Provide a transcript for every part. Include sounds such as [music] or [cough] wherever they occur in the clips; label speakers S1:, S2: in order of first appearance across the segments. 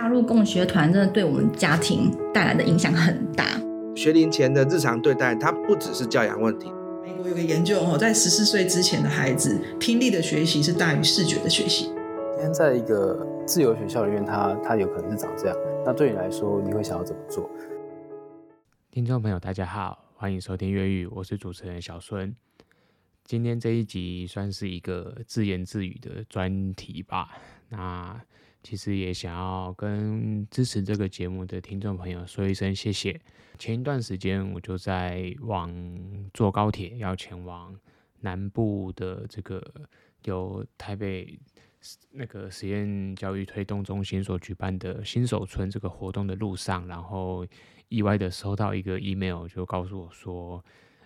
S1: 加入共学团真的对我们家庭带来的影响很大。
S2: 学龄前的日常对待，它不只是教养问题。
S3: 美国有个研究哦，在十四岁之前的孩子，听力的学习是大于视觉的学习。
S4: 今天在一个自由学校里面，他他有可能是长这样。那对你来说，你会想要怎么做？
S5: 听众朋友，大家好，欢迎收听越狱，我是主持人小孙。今天这一集算是一个自言自语的专题吧。那其实也想要跟支持这个节目的听众朋友说一声谢谢。前一段时间我就在往坐高铁要前往南部的这个由台北那个实验教育推动中心所举办的新手村这个活动的路上，然后意外的收到一个 email，就告诉我说，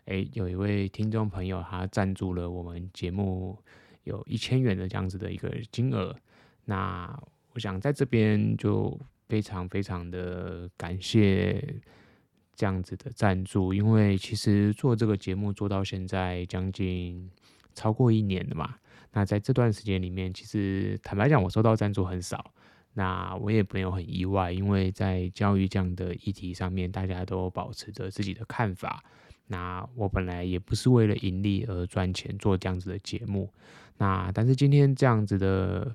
S5: 诶，有一位听众朋友他赞助了我们节目有一千元的这样子的一个金额，那。我想在这边就非常非常的感谢这样子的赞助，因为其实做这个节目做到现在将近超过一年了嘛。那在这段时间里面，其实坦白讲，我收到赞助很少。那我也没有很意外，因为在教育这样的议题上面，大家都保持着自己的看法。那我本来也不是为了盈利而赚钱做这样子的节目。那但是今天这样子的。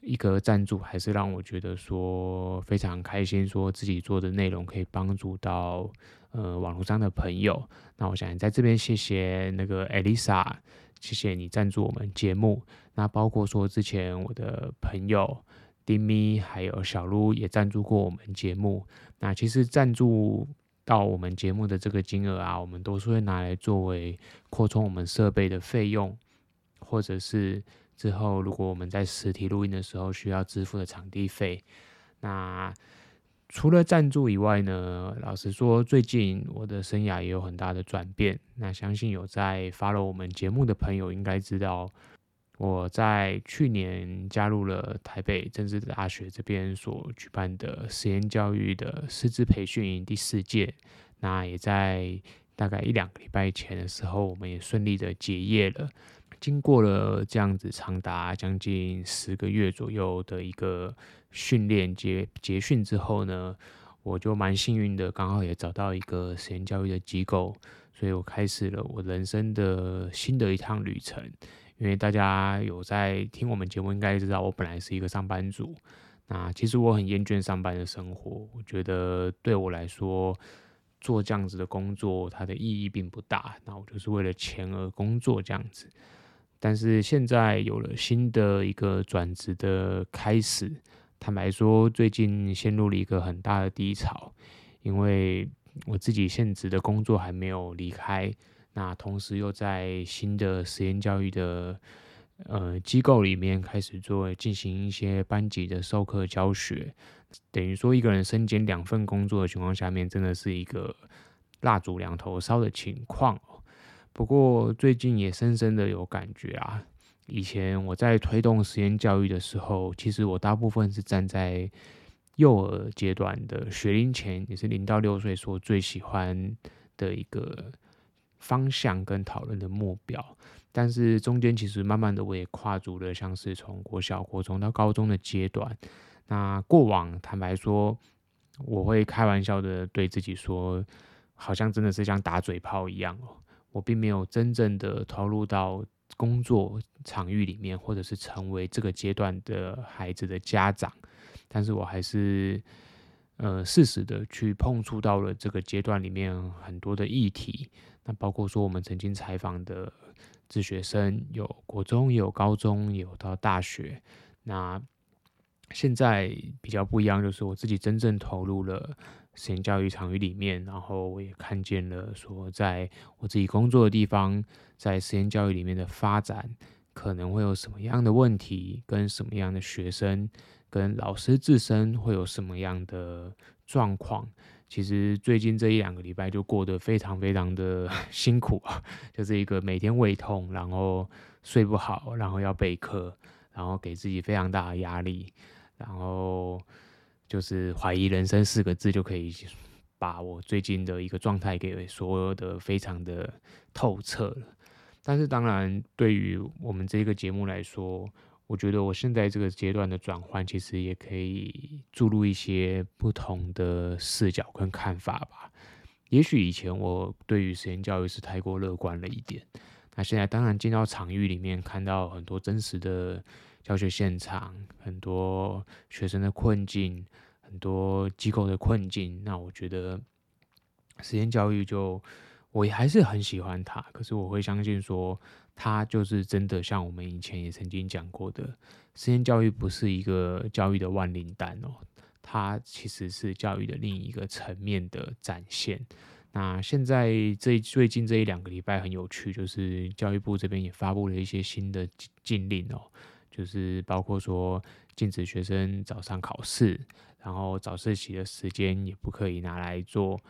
S5: 一个赞助还是让我觉得说非常开心，说自己做的内容可以帮助到呃网络上的朋友。那我想在这边谢谢那个 Elisa，谢谢你赞助我们节目。那包括说之前我的朋友丁咪还有小鹿也赞助过我们节目。那其实赞助到我们节目的这个金额啊，我们都是会拿来作为扩充我们设备的费用，或者是。之后，如果我们在实体录音的时候需要支付的场地费，那除了赞助以外呢，老实说，最近我的生涯也有很大的转变。那相信有在 follow 我们节目的朋友应该知道，我在去年加入了台北政治大学这边所举办的实验教育的师资培训营第四届。那也在大概一两个礼拜前的时候，我们也顺利的结业了。经过了这样子长达将近十个月左右的一个训练结结训之后呢，我就蛮幸运的，刚好也找到一个实验教育的机构，所以我开始了我人生的新的一趟旅程。因为大家有在听我们节目，应该知道我本来是一个上班族，那其实我很厌倦上班的生活，我觉得对我来说做这样子的工作，它的意义并不大，那我就是为了钱而工作这样子。但是现在有了新的一个转职的开始，坦白说，最近陷入了一个很大的低潮，因为我自己现职的工作还没有离开，那同时又在新的实验教育的呃机构里面开始做进行一些班级的授课教学，等于说一个人身兼两份工作的情况下面，真的是一个蜡烛两头烧的情况。不过最近也深深的有感觉啊，以前我在推动实验教育的时候，其实我大部分是站在幼儿阶段的学龄前，也是零到六岁所最喜欢的一个方向跟讨论的目标。但是中间其实慢慢的我也跨足了，像是从国小、国中到高中的阶段。那过往坦白说，我会开玩笑的对自己说，好像真的是像打嘴炮一样哦。我并没有真正的投入到工作场域里面，或者是成为这个阶段的孩子的家长，但是我还是呃适时的去碰触到了这个阶段里面很多的议题。那包括说我们曾经采访的自学生，有国中，也有高中，有到大学。那现在比较不一样，就是我自己真正投入了。实验教育场域里面，然后我也看见了说，在我自己工作的地方，在实验教育里面的发展，可能会有什么样的问题，跟什么样的学生，跟老师自身会有什么样的状况。其实最近这一两个礼拜就过得非常非常的 [laughs] 辛苦啊，就是一个每天胃痛，然后睡不好，然后要备课，然后给自己非常大的压力，然后。就是怀疑人生四个字就可以把我最近的一个状态给说的非常的透彻了。但是当然，对于我们这个节目来说，我觉得我现在这个阶段的转换，其实也可以注入一些不同的视角跟看法吧。也许以前我对于实验教育是太过乐观了一点，那现在当然进到场域里面，看到很多真实的教学现场，很多学生的困境，很多机构的困境，那我觉得实验教育就我还是很喜欢它。可是我会相信说，它就是真的像我们以前也曾经讲过的，实验教育不是一个教育的万灵丹哦。它其实是教育的另一个层面的展现。那现在这最近这一两个礼拜很有趣，就是教育部这边也发布了一些新的禁令哦，就是包括说禁止学生早上考试，然后早自习的时间也不可以拿来做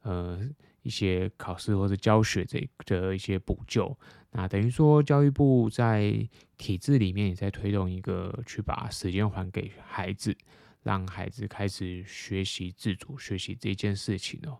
S5: 呃一些考试或者教学这的一些补救。那等于说教育部在体制里面也在推动一个去把时间还给孩子。让孩子开始学习自主学习这件事情哦。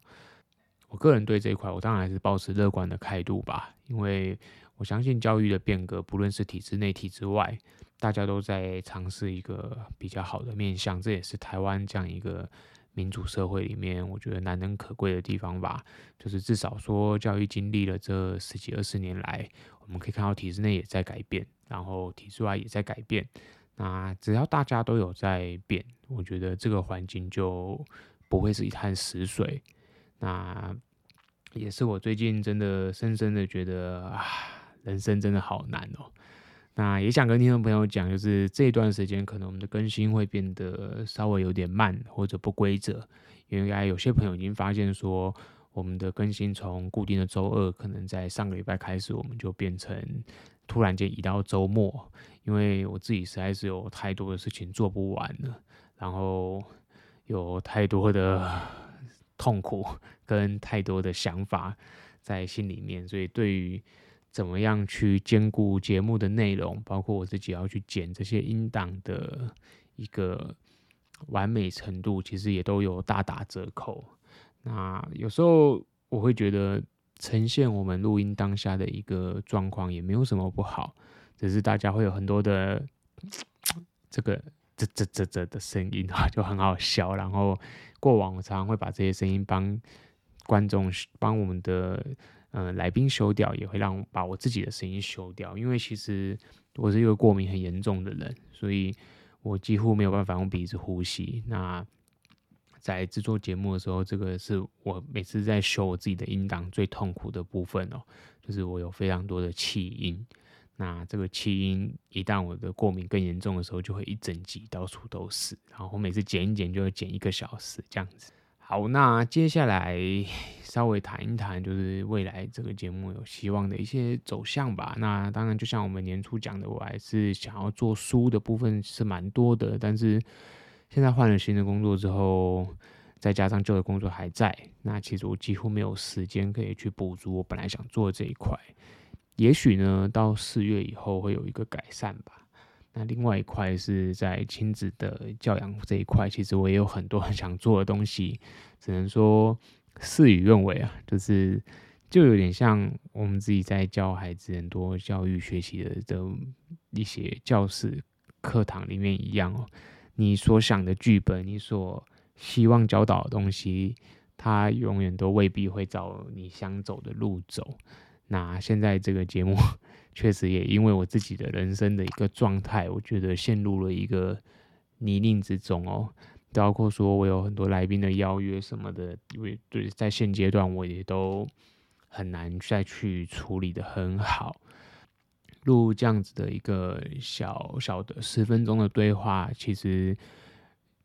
S5: 我个人对这一块，我当然还是保持乐观的态度吧，因为我相信教育的变革，不论是体制内、体制外，大家都在尝试一个比较好的面向。这也是台湾这样一个民主社会里面，我觉得难能可贵的地方吧。就是至少说，教育经历了这十几二十年来，我们可以看到体制内也在改变，然后体制外也在改变。那只要大家都有在变，我觉得这个环境就不会是一潭死水。那也是我最近真的深深的觉得啊，人生真的好难哦。那也想跟听众朋友讲，就是这段时间可能我们的更新会变得稍微有点慢或者不规则，因为有些朋友已经发现说，我们的更新从固定的周二，可能在上个礼拜开始，我们就变成。突然间移到周末，因为我自己实在是有太多的事情做不完了，然后有太多的痛苦跟太多的想法在心里面，所以对于怎么样去兼顾节目的内容，包括我自己要去剪这些音档的一个完美程度，其实也都有大打折扣。那有时候我会觉得。呈现我们录音当下的一个状况也没有什么不好，只是大家会有很多的这个这这这这的声音啊，就很好笑。然后过往我常常会把这些声音帮观众、帮我们的呃来宾修掉，也会让我把我自己的声音修掉。因为其实我是一个过敏很严重的人，所以我几乎没有办法用鼻子呼吸。那在制作节目的时候，这个是我每次在修我自己的音档最痛苦的部分哦，就是我有非常多的气音。那这个气音一旦我的过敏更严重的时候，就会一整集到处都是。然后我每次剪一剪就会剪一个小时这样子。好，那接下来稍微谈一谈，就是未来这个节目有希望的一些走向吧。那当然，就像我们年初讲的，我还是想要做书的部分是蛮多的，但是。现在换了新的工作之后，再加上旧的工作还在，那其实我几乎没有时间可以去补足我本来想做这一块。也许呢，到四月以后会有一个改善吧。那另外一块是在亲子的教养这一块，其实我也有很多很 [laughs] 想做的东西，只能说事与愿违啊。就是就有点像我们自己在教孩子很多教育学习的的一些教室课堂里面一样哦。你所想的剧本，你所希望教导的东西，它永远都未必会找你想走的路走。那现在这个节目，[laughs] 确实也因为我自己的人生的一个状态，我觉得陷入了一个泥泞之中哦。包括说我有很多来宾的邀约什么的，因为对，在现阶段我也都很难再去处理得很好。录这样子的一个小小的十分钟的对话，其实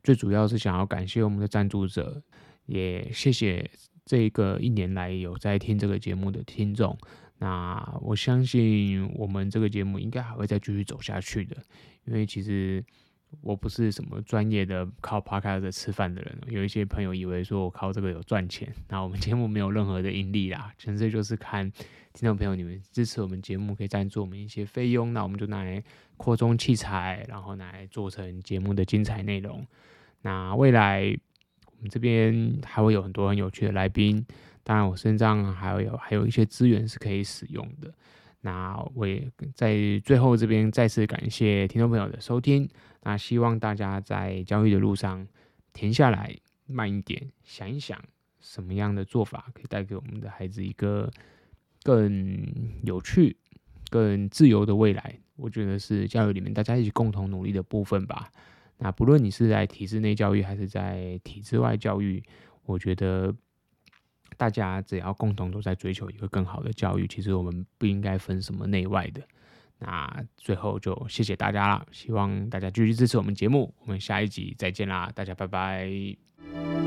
S5: 最主要是想要感谢我们的赞助者，也谢谢这个一年来有在听这个节目的听众。那我相信我们这个节目应该还会再继续走下去的，因为其实。我不是什么专业的靠 Podcast 吃饭的人，有一些朋友以为说我靠这个有赚钱，那我们节目没有任何的盈利啦，纯粹就是看听众朋友你们支持我们节目，可以赞助我们一些费用，那我们就拿来扩充器材，然后拿来做成节目的精彩内容。那未来我们这边还会有很多很有趣的来宾，当然我身上还有还有一些资源是可以使用的。那我也在最后这边再次感谢听众朋友的收听。那希望大家在教育的路上停下来，慢一点，想一想什么样的做法可以带给我们的孩子一个更有趣、更自由的未来。我觉得是教育里面大家一起共同努力的部分吧。那不论你是在体制内教育还是在体制外教育，我觉得。大家只要共同都在追求一个更好的教育，其实我们不应该分什么内外的。那最后就谢谢大家了，希望大家继续支持我们节目，我们下一集再见啦，大家拜拜。